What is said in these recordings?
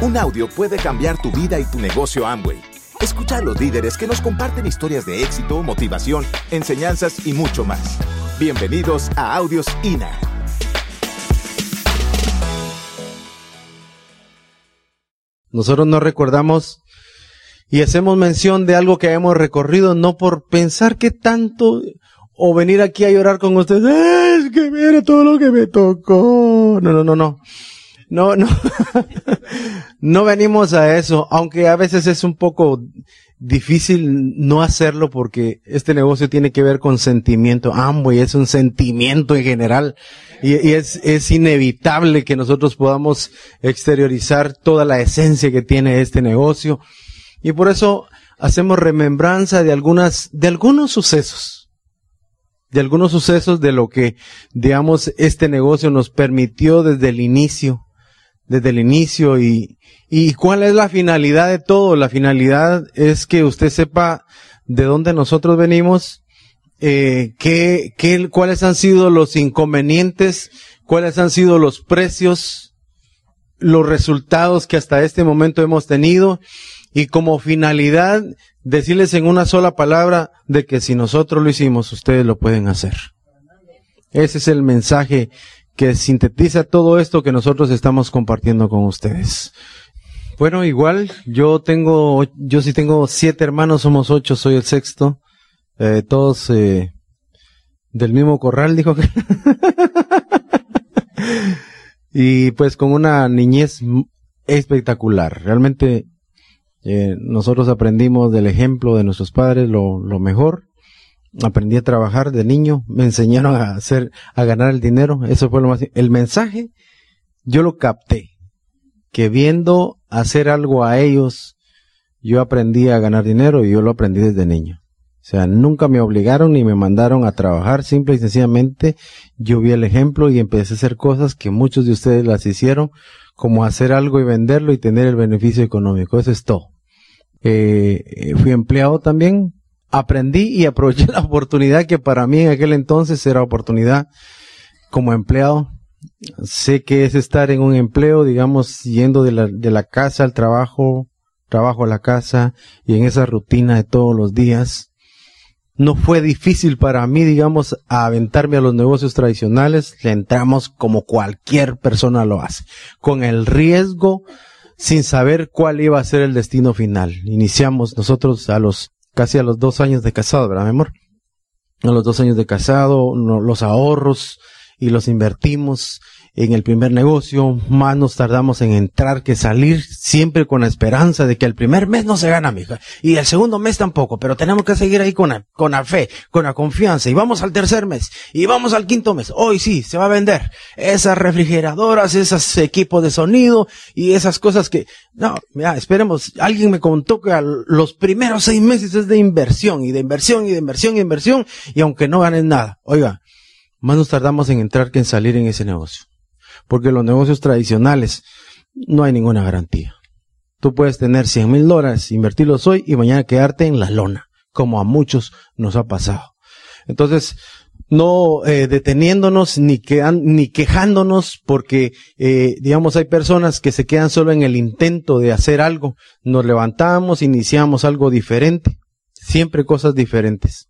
Un audio puede cambiar tu vida y tu negocio Amway. Escucha a los líderes que nos comparten historias de éxito, motivación, enseñanzas y mucho más. Bienvenidos a Audios INA. Nosotros no recordamos y hacemos mención de algo que hemos recorrido no por pensar que tanto o venir aquí a llorar con ustedes, es que mira todo lo que me tocó. No, no, no, no. No, no. no venimos a eso, aunque a veces es un poco difícil no hacerlo porque este negocio tiene que ver con sentimiento. y es un sentimiento en general y, y, es, es inevitable que nosotros podamos exteriorizar toda la esencia que tiene este negocio. Y por eso hacemos remembranza de algunas, de algunos sucesos. De algunos sucesos de lo que, digamos, este negocio nos permitió desde el inicio. Desde el inicio y, y cuál es la finalidad de todo. La finalidad es que usted sepa de dónde nosotros venimos, eh, qué, qué, cuáles han sido los inconvenientes, cuáles han sido los precios, los resultados que hasta este momento hemos tenido y como finalidad decirles en una sola palabra de que si nosotros lo hicimos, ustedes lo pueden hacer. Ese es el mensaje que sintetiza todo esto que nosotros estamos compartiendo con ustedes. Bueno, igual, yo tengo, yo sí tengo siete hermanos, somos ocho, soy el sexto, eh, todos eh, del mismo corral, dijo que. y pues con una niñez espectacular. Realmente eh, nosotros aprendimos del ejemplo de nuestros padres lo, lo mejor. Aprendí a trabajar de niño, me enseñaron a hacer, a ganar el dinero. Eso fue lo más. El mensaje, yo lo capté. Que viendo hacer algo a ellos, yo aprendí a ganar dinero y yo lo aprendí desde niño. O sea, nunca me obligaron ni me mandaron a trabajar, simple y sencillamente yo vi el ejemplo y empecé a hacer cosas que muchos de ustedes las hicieron, como hacer algo y venderlo y tener el beneficio económico. Eso es todo. Eh, fui empleado también, aprendí y aproveché la oportunidad que para mí en aquel entonces era oportunidad como empleado. Sé que es estar en un empleo, digamos, yendo de la, de la casa al trabajo, trabajo a la casa y en esa rutina de todos los días. No fue difícil para mí, digamos, aventarme a los negocios tradicionales. Le entramos como cualquier persona lo hace, con el riesgo sin saber cuál iba a ser el destino final. Iniciamos nosotros a los, casi a los dos años de casado, ¿verdad, mi amor? A los dos años de casado, los ahorros y los invertimos en el primer negocio, más nos tardamos en entrar que salir, siempre con la esperanza de que el primer mes no se gana, mija, y el segundo mes tampoco, pero tenemos que seguir ahí con la, con la fe, con la confianza, y vamos al tercer mes, y vamos al quinto mes, hoy sí, se va a vender. Esas refrigeradoras, esos equipos de sonido, y esas cosas que, no, mira, esperemos, alguien me contó que los primeros seis meses es de inversión, y de inversión, y de inversión, y inversión, y aunque no ganes nada, oiga, más nos tardamos en entrar que en salir en ese negocio porque los negocios tradicionales no hay ninguna garantía. Tú puedes tener 100 mil dólares, invertirlos hoy y mañana quedarte en la lona, como a muchos nos ha pasado. Entonces, no eh, deteniéndonos ni, ni quejándonos porque, eh, digamos, hay personas que se quedan solo en el intento de hacer algo. Nos levantamos, iniciamos algo diferente, siempre cosas diferentes.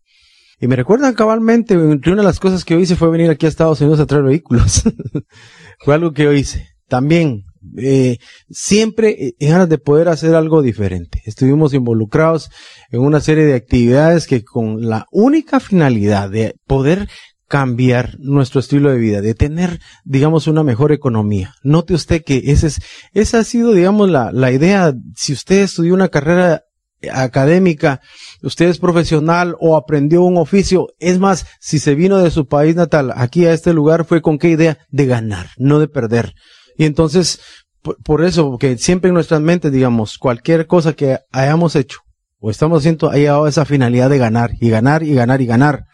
Y me recuerdan cabalmente, entre una de las cosas que yo hice fue venir aquí a Estados Unidos a traer vehículos. fue algo que yo hice. También, eh, siempre ganas de poder hacer algo diferente. Estuvimos involucrados en una serie de actividades que con la única finalidad de poder cambiar nuestro estilo de vida, de tener, digamos, una mejor economía. Note usted que ese es, esa ha sido, digamos, la, la idea, si usted estudió una carrera académica, usted es profesional o aprendió un oficio, es más, si se vino de su país natal aquí a este lugar fue con qué idea de ganar, no de perder. Y entonces, por, eso, porque siempre en nuestras mentes, digamos, cualquier cosa que hayamos hecho o estamos haciendo, ha llegado esa finalidad de ganar y ganar y ganar y ganar.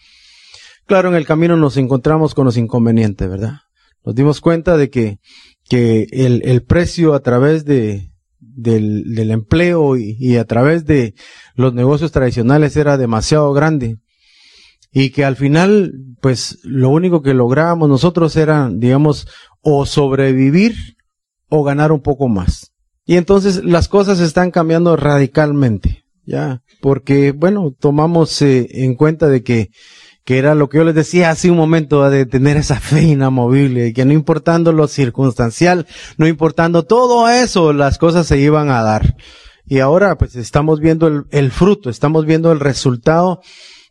Claro, en el camino nos encontramos con los inconvenientes, ¿verdad? Nos dimos cuenta de que, que el, el precio a través de, del, del empleo y, a través de los negocios tradicionales era demasiado grande. Y que al final, pues lo único que lográbamos nosotros era, digamos, o sobrevivir o ganar un poco más. Y entonces las cosas están cambiando radicalmente, ya, porque, bueno, tomamos eh, en cuenta de que, que era lo que yo les decía hace un momento, de tener esa fe inamovible, que no importando lo circunstancial, no importando todo eso, las cosas se iban a dar. Y ahora, pues, estamos viendo el, fruto, estamos viendo el resultado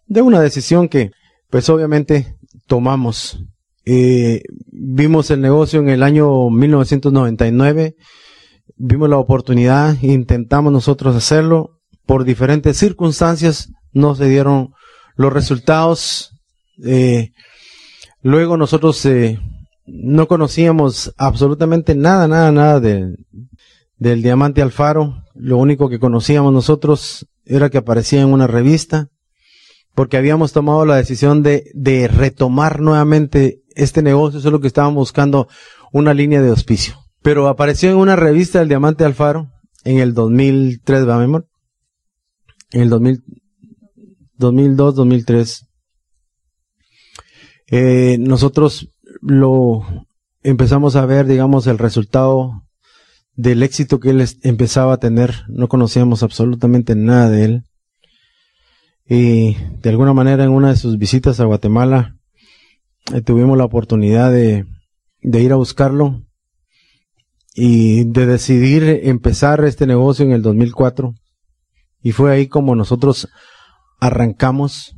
de una decisión que, pues, obviamente tomamos. Eh, vimos el negocio en el año 1999 vimos la oportunidad, intentamos nosotros hacerlo, por diferentes circunstancias no se dieron los resultados. Eh, luego nosotros eh, no conocíamos absolutamente nada, nada, nada de, del diamante Alfaro. Lo único que conocíamos nosotros era que aparecía en una revista, porque habíamos tomado la decisión de, de retomar nuevamente este negocio, solo que estábamos buscando una línea de auspicio. Pero apareció en una revista El Diamante Alfaro en el 2003, ¿va, mi amor? En el 2000, 2002, 2003. Eh, nosotros lo empezamos a ver, digamos, el resultado del éxito que él empezaba a tener. No conocíamos absolutamente nada de él. Y de alguna manera en una de sus visitas a Guatemala eh, tuvimos la oportunidad de, de ir a buscarlo y de decidir empezar este negocio en el 2004. Y fue ahí como nosotros arrancamos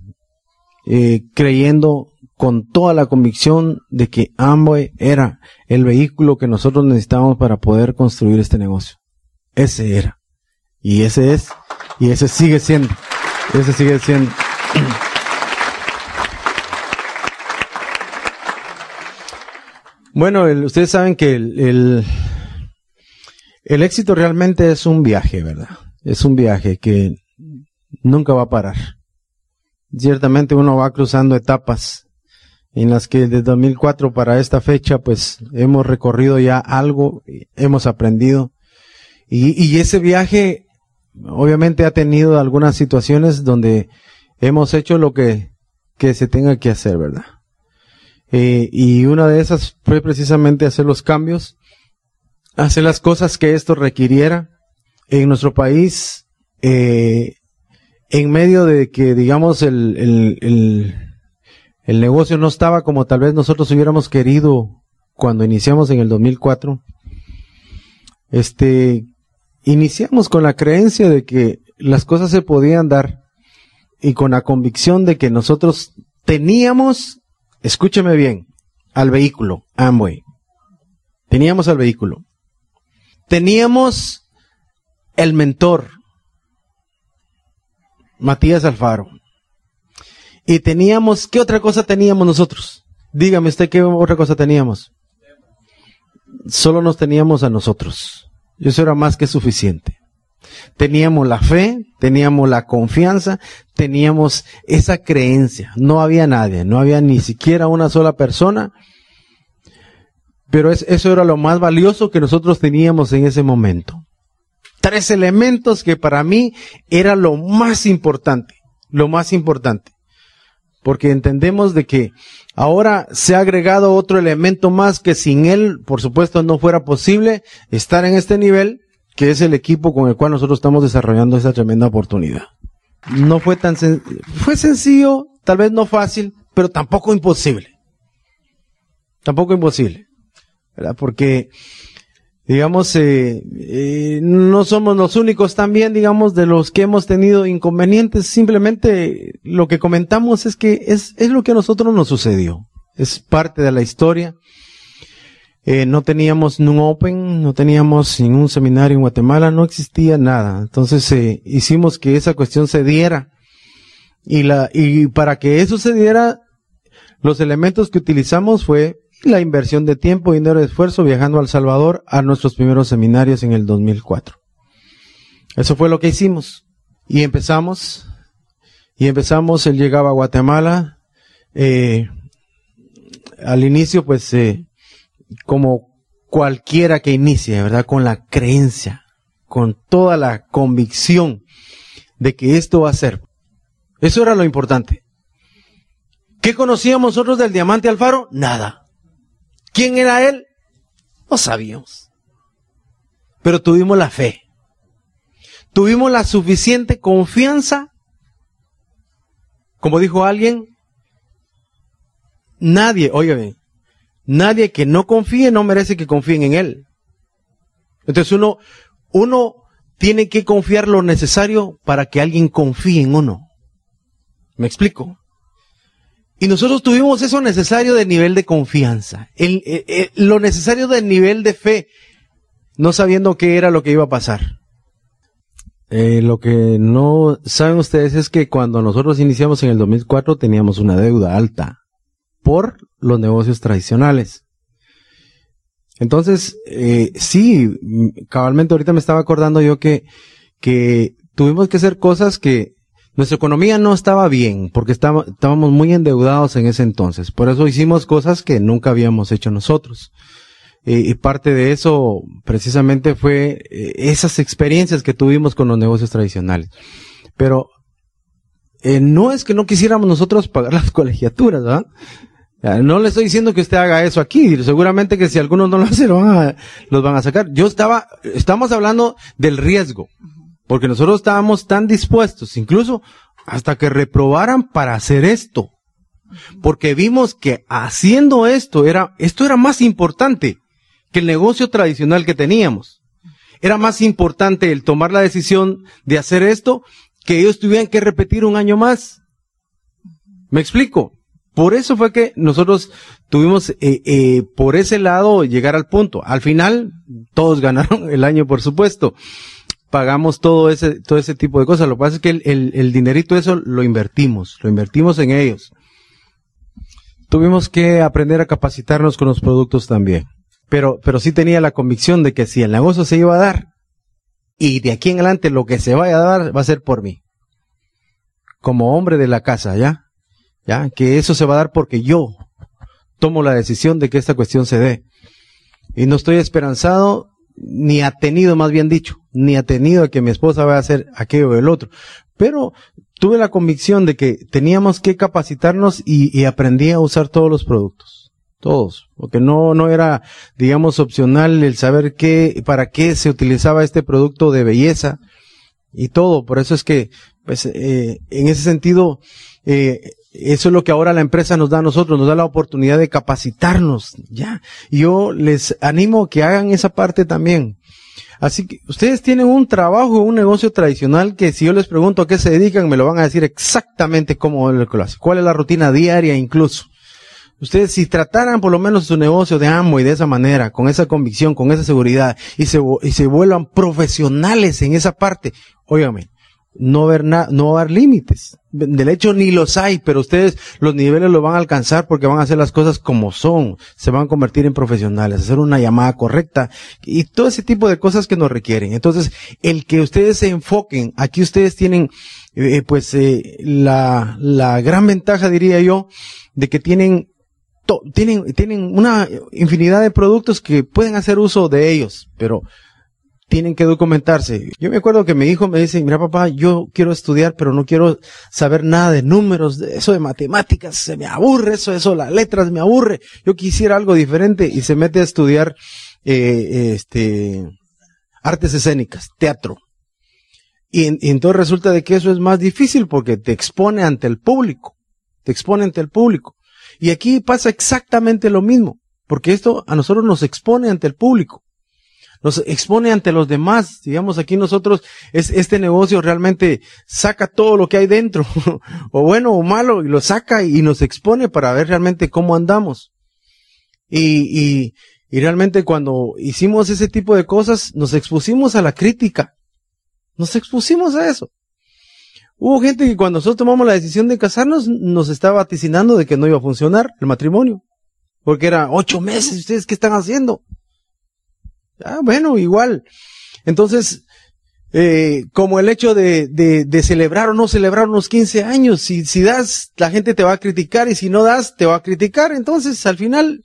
eh, creyendo con toda la convicción de que Amway era el vehículo que nosotros necesitábamos para poder construir este negocio. Ese era. Y ese es. Y ese sigue siendo. Ese sigue siendo. Bueno, ustedes saben que el, el éxito realmente es un viaje, ¿verdad? Es un viaje que nunca va a parar. Ciertamente uno va cruzando etapas en las que desde 2004 para esta fecha pues hemos recorrido ya algo, hemos aprendido. Y, y ese viaje obviamente ha tenido algunas situaciones donde hemos hecho lo que, que se tenga que hacer, ¿verdad? Eh, y una de esas fue precisamente hacer los cambios hacer las cosas que esto requiriera en nuestro país, eh, en medio de que, digamos, el, el, el, negocio no estaba como tal vez nosotros hubiéramos querido cuando iniciamos en el 2004. Este, iniciamos con la creencia de que las cosas se podían dar y con la convicción de que nosotros teníamos, escúcheme bien, al vehículo, Amway. Teníamos al vehículo teníamos el mentor, Matías Alfaro. Y teníamos, ¿qué otra cosa teníamos nosotros? Dígame usted qué otra cosa teníamos. Solo nos teníamos a nosotros. Eso era más que suficiente. Teníamos la fe, teníamos la confianza, teníamos esa creencia. No había nadie, no había ni siquiera una sola persona pero eso era lo más valioso que nosotros teníamos en ese momento. Tres elementos que para mí era lo más importante, lo más importante. Porque entendemos de que ahora se ha agregado otro elemento más que sin él, por supuesto, no fuera posible estar en este nivel, que es el equipo con el cual nosotros estamos desarrollando esta tremenda oportunidad. No fue tan fue sencillo, tal vez no fácil, pero tampoco imposible. Tampoco imposible. ¿verdad? Porque, digamos, eh, eh, no somos los únicos también, digamos, de los que hemos tenido inconvenientes. Simplemente lo que comentamos es que es, es lo que a nosotros nos sucedió. Es parte de la historia. Eh, no teníamos un Open, no teníamos ningún seminario en Guatemala, no existía nada. Entonces eh, hicimos que esa cuestión se diera. Y, la, y para que eso se diera, los elementos que utilizamos fue la inversión de tiempo, dinero y esfuerzo viajando al Salvador a nuestros primeros seminarios en el 2004. Eso fue lo que hicimos. Y empezamos, y empezamos, él llegaba a Guatemala, eh, al inicio pues eh, como cualquiera que inicie, ¿verdad? Con la creencia, con toda la convicción de que esto va a ser. Eso era lo importante. ¿Qué conocíamos nosotros del diamante Alfaro? Nada. ¿Quién era él? No sabíamos. pero tuvimos la fe. Tuvimos la suficiente confianza. Como dijo alguien, nadie, óyeme, nadie que no confíe no merece que confíen en él. Entonces uno, uno tiene que confiar lo necesario para que alguien confíe en uno. ¿Me explico? Y nosotros tuvimos eso necesario de nivel de confianza, el, lo necesario del nivel de fe, no sabiendo qué era lo que iba a pasar. Eh, lo que no saben ustedes es que cuando nosotros iniciamos en el 2004 teníamos una deuda alta por los negocios tradicionales. Entonces, eh, sí, cabalmente ahorita me estaba acordando yo que, que tuvimos que hacer cosas que nuestra economía no estaba bien porque estábamos muy endeudados en ese entonces. Por eso hicimos cosas que nunca habíamos hecho nosotros. y parte de eso precisamente fue eh, esas experiencias que tuvimos con los negocios tradicionales. Pero eh, no es que no quisiéramos nosotros pagar las colegiaturas, ¿verdad? No le estoy diciendo que usted haga eso aquí. Seguramente que si algunos no lo hacen, los van a sacar. Yo estaba, estamos hablando del riesgo. Porque nosotros estábamos tan dispuestos, incluso hasta que reprobaran para hacer esto. Porque vimos que haciendo esto era, esto era más importante que el negocio tradicional que teníamos. Era más importante el tomar la decisión de hacer esto que ellos tuvieran que repetir un año más. ¿Me explico? Por eso fue que nosotros tuvimos eh, eh, por ese lado llegar al punto. Al final, todos ganaron el año, por supuesto pagamos todo ese, todo ese tipo de cosas. Lo que pasa es que el, el, dinerito eso lo invertimos, lo invertimos en ellos. Tuvimos que aprender a capacitarnos con los productos también. Pero, pero sí tenía la convicción de que si el negocio se iba a dar, y de aquí en adelante lo que se vaya a dar va a ser por mí. Como hombre de la casa, ¿ya? ¿Ya? Que eso se va a dar porque yo tomo la decisión de que esta cuestión se dé. Y no estoy esperanzado ni ha tenido, más bien dicho, ni ha tenido que mi esposa vaya a hacer aquello o el otro. Pero tuve la convicción de que teníamos que capacitarnos y, aprendí a usar todos los productos. Todos. Porque no, no era, digamos, opcional el saber qué, para qué se utilizaba este producto de belleza y todo. Por eso es que, pues, eh, en ese sentido, eh, eso es lo que ahora la empresa nos da a nosotros, nos da la oportunidad de capacitarnos, ya. Yo les animo a que hagan esa parte también. Así que ustedes tienen un trabajo, un negocio tradicional que si yo les pregunto a qué se dedican, me lo van a decir exactamente cómo lo hacen. ¿Cuál es la rutina diaria incluso? Ustedes si trataran por lo menos su negocio de amo y de esa manera, con esa convicción, con esa seguridad, y se, y se vuelvan profesionales en esa parte, óigame, no haber no haber límites. Del hecho ni los hay, pero ustedes los niveles lo van a alcanzar porque van a hacer las cosas como son, se van a convertir en profesionales, hacer una llamada correcta y todo ese tipo de cosas que nos requieren. Entonces, el que ustedes se enfoquen, aquí ustedes tienen eh, pues eh, la, la gran ventaja diría yo de que tienen tienen tienen una infinidad de productos que pueden hacer uso de ellos, pero tienen que documentarse. Yo me acuerdo que mi hijo me dice, mira papá, yo quiero estudiar, pero no quiero saber nada de números, de eso de matemáticas, se me aburre eso, eso, las letras me aburre. Yo quisiera algo diferente y se mete a estudiar, eh, este, artes escénicas, teatro. Y, y entonces resulta de que eso es más difícil porque te expone ante el público, te expone ante el público. Y aquí pasa exactamente lo mismo, porque esto a nosotros nos expone ante el público nos expone ante los demás. Digamos, aquí nosotros, es, este negocio realmente saca todo lo que hay dentro, o bueno o malo, y lo saca y nos expone para ver realmente cómo andamos. Y, y, y realmente cuando hicimos ese tipo de cosas, nos expusimos a la crítica. Nos expusimos a eso. Hubo gente que cuando nosotros tomamos la decisión de casarnos, nos estaba vaticinando de que no iba a funcionar el matrimonio. Porque era ocho meses, ¿ustedes qué están haciendo? Ah, bueno, igual. Entonces, eh, como el hecho de, de, de, celebrar o no celebrar unos 15 años, si, si das, la gente te va a criticar y si no das, te va a criticar. Entonces, al final,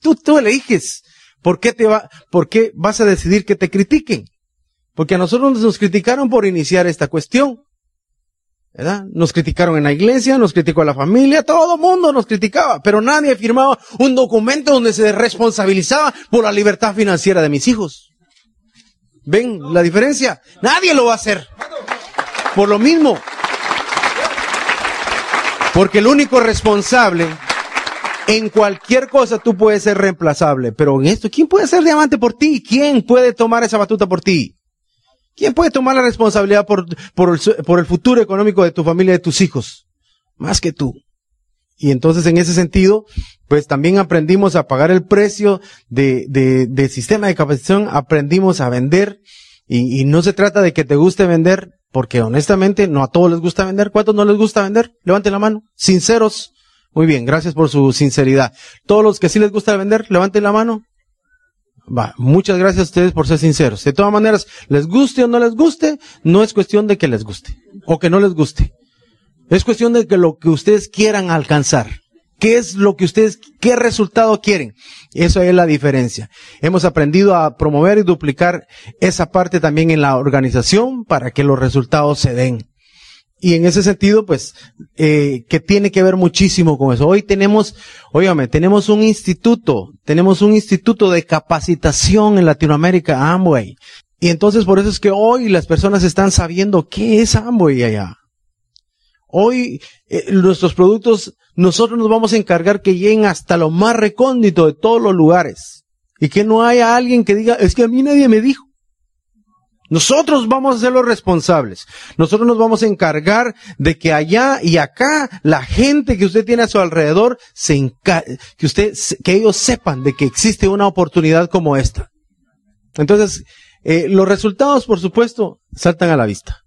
tú, tú eliges. ¿Por qué te va, por qué vas a decidir que te critiquen? Porque a nosotros nos criticaron por iniciar esta cuestión. ¿Verdad? Nos criticaron en la iglesia, nos criticó la familia, todo el mundo nos criticaba, pero nadie firmaba un documento donde se responsabilizaba por la libertad financiera de mis hijos. ¿Ven la diferencia? Nadie lo va a hacer. Por lo mismo. Porque el único responsable en cualquier cosa tú puedes ser reemplazable, pero en esto, ¿quién puede ser diamante por ti? ¿Quién puede tomar esa batuta por ti? ¿Quién puede tomar la responsabilidad por, por, el, por el futuro económico de tu familia y de tus hijos? Más que tú. Y entonces en ese sentido, pues también aprendimos a pagar el precio de, de, de sistema de capacitación, aprendimos a vender y, y, no se trata de que te guste vender, porque honestamente no a todos les gusta vender. ¿Cuántos no les gusta vender? Levanten la mano. Sinceros. Muy bien, gracias por su sinceridad. Todos los que sí les gusta vender, levanten la mano. Va, muchas gracias a ustedes por ser sinceros. De todas maneras, les guste o no les guste, no es cuestión de que les guste o que no les guste. Es cuestión de que lo que ustedes quieran alcanzar. ¿Qué es lo que ustedes, qué resultado quieren? Eso es la diferencia. Hemos aprendido a promover y duplicar esa parte también en la organización para que los resultados se den. Y en ese sentido, pues, eh, que tiene que ver muchísimo con eso. Hoy tenemos, óigame, tenemos un instituto, tenemos un instituto de capacitación en Latinoamérica, Amway. Y entonces por eso es que hoy las personas están sabiendo qué es Amway allá. Hoy eh, nuestros productos, nosotros nos vamos a encargar que lleguen hasta lo más recóndito de todos los lugares. Y que no haya alguien que diga, es que a mí nadie me dijo. Nosotros vamos a ser los responsables. Nosotros nos vamos a encargar de que allá y acá la gente que usted tiene a su alrededor se que usted, que ellos sepan de que existe una oportunidad como esta. Entonces, eh, los resultados, por supuesto, saltan a la vista.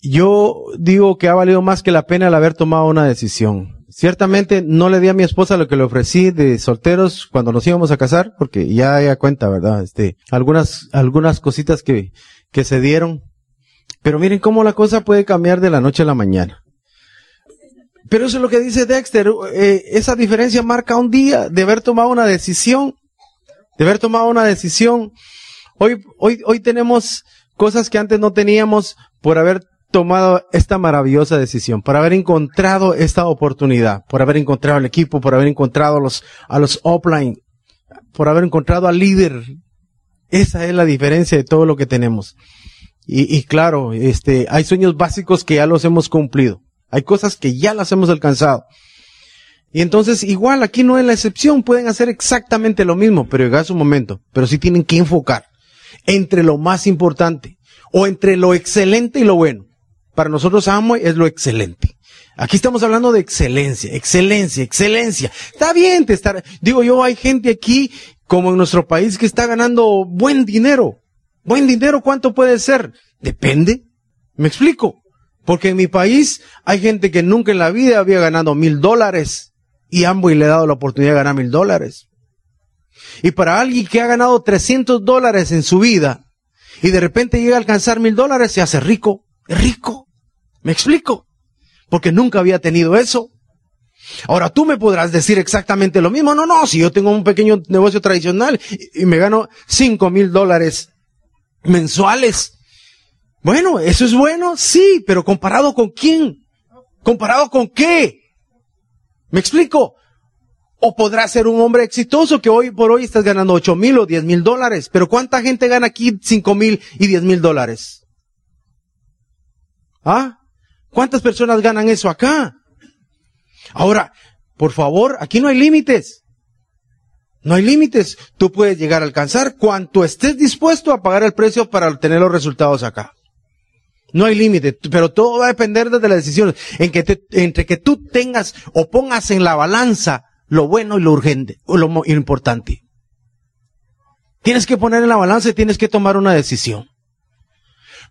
Yo digo que ha valido más que la pena el haber tomado una decisión. Ciertamente no le di a mi esposa lo que le ofrecí de solteros cuando nos íbamos a casar, porque ya ella cuenta, ¿verdad? Este, algunas, algunas cositas que, que se dieron. Pero miren cómo la cosa puede cambiar de la noche a la mañana. Pero eso es lo que dice Dexter. Eh, esa diferencia marca un día de haber tomado una decisión. De haber tomado una decisión. Hoy, hoy, hoy tenemos cosas que antes no teníamos por haber tomado esta maravillosa decisión, por haber encontrado esta oportunidad, por haber encontrado el equipo, por haber encontrado a los, a los offline, por haber encontrado al líder. Esa es la diferencia de todo lo que tenemos. Y, y claro, este, hay sueños básicos que ya los hemos cumplido. Hay cosas que ya las hemos alcanzado. Y entonces, igual, aquí no es la excepción, pueden hacer exactamente lo mismo, pero llega su momento. Pero sí tienen que enfocar entre lo más importante, o entre lo excelente y lo bueno. Para nosotros Amway es lo excelente. Aquí estamos hablando de excelencia, excelencia, excelencia. Está bien te estar, digo yo, hay gente aquí, como en nuestro país, que está ganando buen dinero. Buen dinero, ¿cuánto puede ser? Depende. ¿Me explico? Porque en mi país hay gente que nunca en la vida había ganado mil dólares y Amway le ha dado la oportunidad de ganar mil dólares. Y para alguien que ha ganado 300 dólares en su vida y de repente llega a alcanzar mil dólares, se hace rico, rico. ¿Me explico? Porque nunca había tenido eso. Ahora tú me podrás decir exactamente lo mismo. No, no, si yo tengo un pequeño negocio tradicional y, me gano cinco mil dólares mensuales. Bueno, eso es bueno, sí, pero comparado con quién? ¿Comparado con qué? ¿Me explico? O podrás ser un hombre exitoso que hoy por hoy estás ganando ocho mil o diez mil dólares. Pero ¿cuánta gente gana aquí cinco mil y diez mil dólares? ¿Ah? ¿Cuántas personas ganan eso acá? Ahora, por favor, aquí no hay límites. No hay límites. Tú puedes llegar a alcanzar cuanto estés dispuesto a pagar el precio para obtener los resultados acá. No hay límite, pero todo va a depender de las decisiones. En que entre que tú tengas o pongas en la balanza lo bueno y lo urgente, o lo importante. Tienes que poner en la balanza y tienes que tomar una decisión.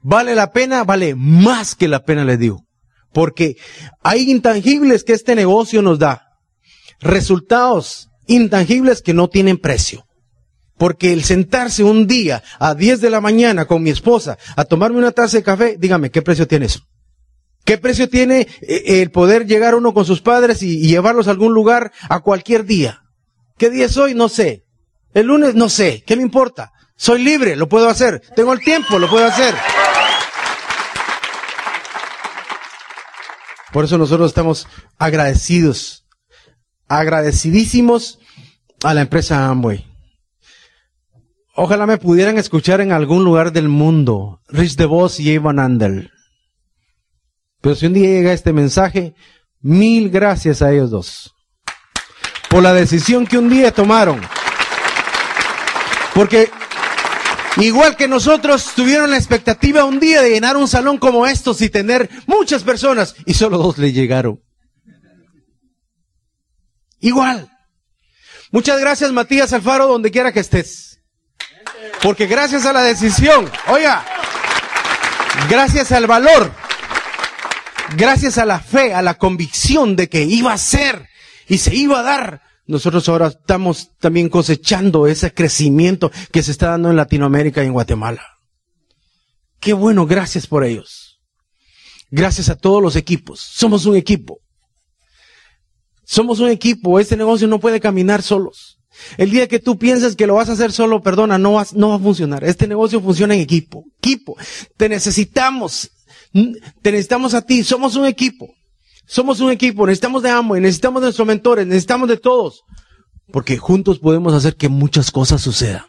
¿Vale la pena? Vale más que la pena, les digo. Porque hay intangibles que este negocio nos da. Resultados intangibles que no tienen precio. Porque el sentarse un día a 10 de la mañana con mi esposa a tomarme una taza de café, dígame, ¿qué precio tiene eso? ¿Qué precio tiene eh, el poder llegar uno con sus padres y, llevarlos a algún lugar a cualquier día? ¿Qué día es hoy? No sé. El lunes no sé. ¿Qué me importa? Soy libre, lo puedo hacer. Tengo el tiempo, lo puedo hacer. Por eso nosotros estamos agradecidos, agradecidísimos a la empresa Amway. Ojalá me pudieran escuchar en algún lugar del mundo. Rich DeVos y Evan Andel. Pero si un día llega este mensaje, mil gracias a ellos dos. Por la decisión que un día tomaron. Porque igual que nosotros tuvieron la expectativa un día de llenar un salón como estos y tener muchas personas y solo dos le llegaron. Igual. Muchas gracias Matías Alfaro donde quiera que estés. Porque gracias a la decisión, oiga, gracias al valor, gracias a la fe, a la convicción de que iba a ser y se iba a dar, nosotros ahora estamos también cosechando ese crecimiento que se está dando en Latinoamérica y en Guatemala. Qué bueno, gracias por ellos. Gracias a todos los equipos. Somos un equipo. Somos un equipo. Este negocio no puede caminar solos. El día que tú piensas que lo vas a hacer solo, perdona, no va, no va a funcionar. Este negocio funciona en equipo. Equipo. Te necesitamos. Te necesitamos a ti. Somos un equipo. Somos un equipo. Necesitamos de Amway. Necesitamos de nuestros mentores. Necesitamos de todos. Porque juntos podemos hacer que muchas cosas sucedan.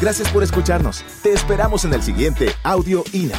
Gracias por escucharnos. Te esperamos en el siguiente Audio INA.